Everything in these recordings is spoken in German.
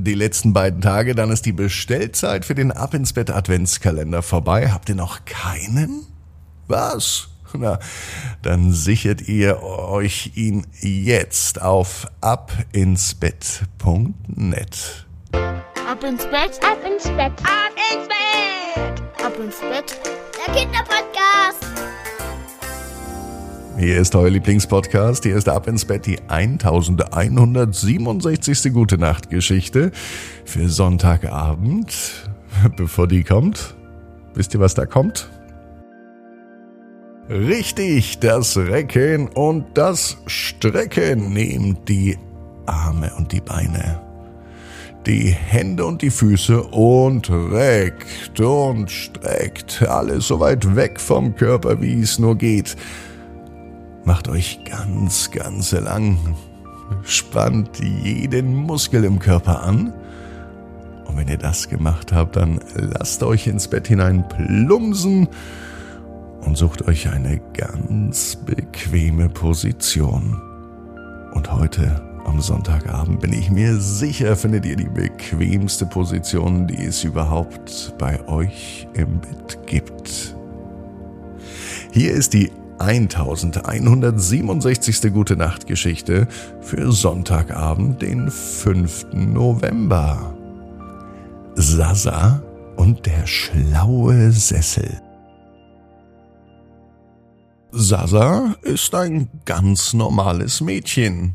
die letzten beiden Tage, dann ist die Bestellzeit für den Ab ins Bett Adventskalender vorbei. Habt ihr noch keinen? Was? Na, dann sichert ihr euch ihn jetzt auf abinsbett.net. Ab ins Bett, ab ins Bett, ab ins Bett, ab ins Bett. Der Kinderpodcast. Hier ist euer Lieblingspodcast. Hier ist Ab ins Bett die 1167. Gute Nacht Geschichte für Sonntagabend. Bevor die kommt, wisst ihr, was da kommt? Richtig, das Recken und das Strecken. Nehmt die Arme und die Beine, die Hände und die Füße und reckt und streckt alles so weit weg vom Körper, wie es nur geht. Macht euch ganz, ganz lang. Spannt jeden Muskel im Körper an. Und wenn ihr das gemacht habt, dann lasst euch ins Bett hinein plumsen und sucht euch eine ganz bequeme Position. Und heute am Sonntagabend bin ich mir sicher, findet ihr die bequemste Position, die es überhaupt bei euch im Bett gibt. Hier ist die 1167. Gute Nacht Geschichte für Sonntagabend, den 5. November. Sasa und der schlaue Sessel. Sasa ist ein ganz normales Mädchen.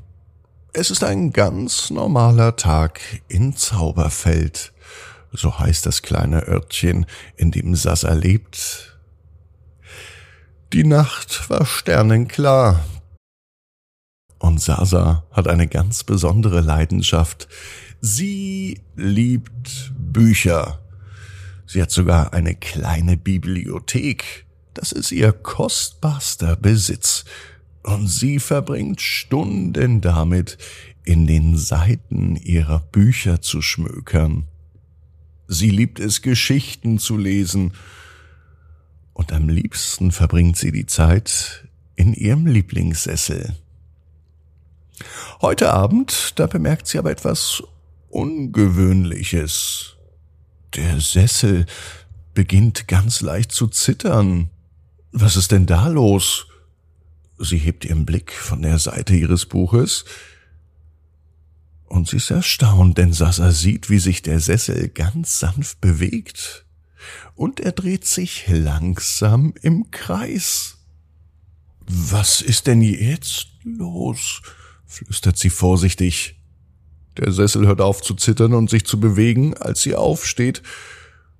Es ist ein ganz normaler Tag in Zauberfeld. So heißt das kleine Örtchen, in dem Sasa lebt. Die Nacht war sternenklar. Und Sasa hat eine ganz besondere Leidenschaft. Sie liebt Bücher. Sie hat sogar eine kleine Bibliothek das ist ihr kostbarster Besitz, und sie verbringt Stunden damit, in den Seiten ihrer Bücher zu schmökern. Sie liebt es, Geschichten zu lesen, und am liebsten verbringt sie die Zeit in ihrem Lieblingssessel. Heute Abend, da bemerkt sie aber etwas Ungewöhnliches. Der Sessel beginnt ganz leicht zu zittern. Was ist denn da los? Sie hebt ihren Blick von der Seite ihres Buches und sie ist erstaunt, denn Sasa sieht, wie sich der Sessel ganz sanft bewegt und er dreht sich langsam im Kreis. Was ist denn jetzt los? flüstert sie vorsichtig. Der Sessel hört auf zu zittern und sich zu bewegen, als sie aufsteht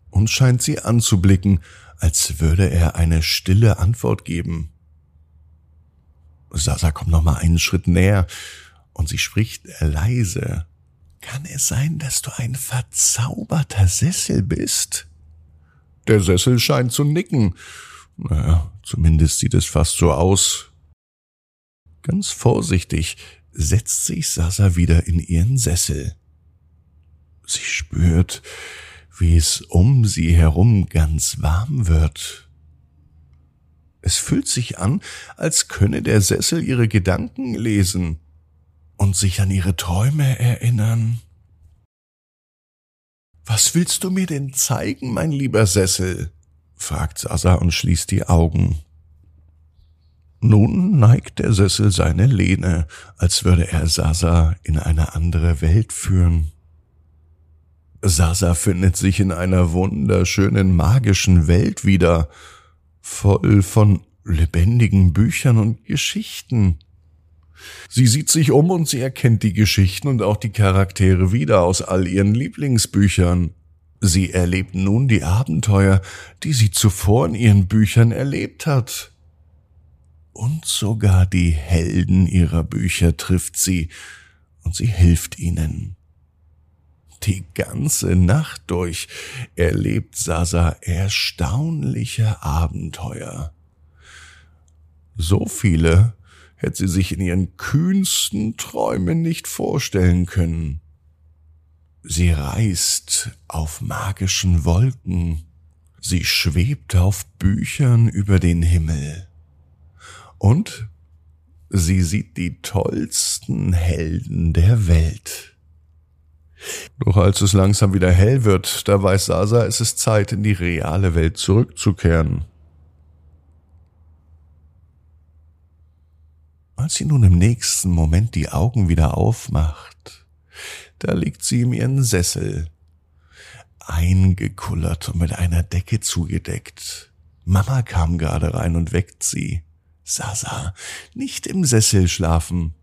und scheint sie anzublicken, als würde er eine stille Antwort geben. Sasa kommt noch mal einen Schritt näher und sie spricht leise. Kann es sein, dass du ein verzauberter Sessel bist? Der Sessel scheint zu nicken. Naja, zumindest sieht es fast so aus. Ganz vorsichtig setzt sich Sasa wieder in ihren Sessel. Sie spürt, wie es um sie herum ganz warm wird. Es fühlt sich an, als könne der Sessel ihre Gedanken lesen und sich an ihre Träume erinnern. Was willst du mir denn zeigen, mein lieber Sessel? fragt Sasa und schließt die Augen. Nun neigt der Sessel seine Lehne, als würde er Sasa in eine andere Welt führen. Sasa findet sich in einer wunderschönen magischen Welt wieder, voll von lebendigen Büchern und Geschichten. Sie sieht sich um und sie erkennt die Geschichten und auch die Charaktere wieder aus all ihren Lieblingsbüchern. Sie erlebt nun die Abenteuer, die sie zuvor in ihren Büchern erlebt hat. Und sogar die Helden ihrer Bücher trifft sie, und sie hilft ihnen. Die ganze Nacht durch erlebt Sasa erstaunliche Abenteuer. So viele hätte sie sich in ihren kühnsten Träumen nicht vorstellen können. Sie reist auf magischen Wolken, sie schwebt auf Büchern über den Himmel und sie sieht die tollsten Helden der Welt. Doch als es langsam wieder hell wird, da weiß Sasa, es ist Zeit, in die reale Welt zurückzukehren. Als sie nun im nächsten Moment die Augen wieder aufmacht, da liegt sie in ihren Sessel, eingekullert und mit einer Decke zugedeckt. Mama kam gerade rein und weckt sie. Sasa, nicht im Sessel schlafen.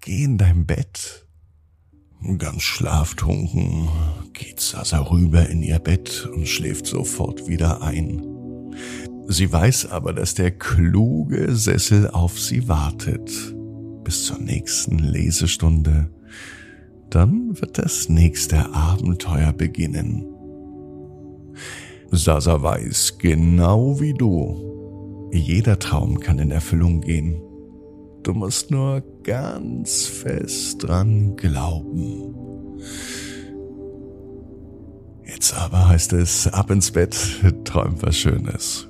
Geh in dein Bett. Ganz schlaftrunken geht Sasa rüber in ihr Bett und schläft sofort wieder ein. Sie weiß aber, dass der kluge Sessel auf sie wartet. Bis zur nächsten Lesestunde. Dann wird das nächste Abenteuer beginnen. Sasa weiß, genau wie du, jeder Traum kann in Erfüllung gehen. Du musst nur ganz fest dran glauben. Jetzt aber heißt es ab ins Bett, träum was Schönes.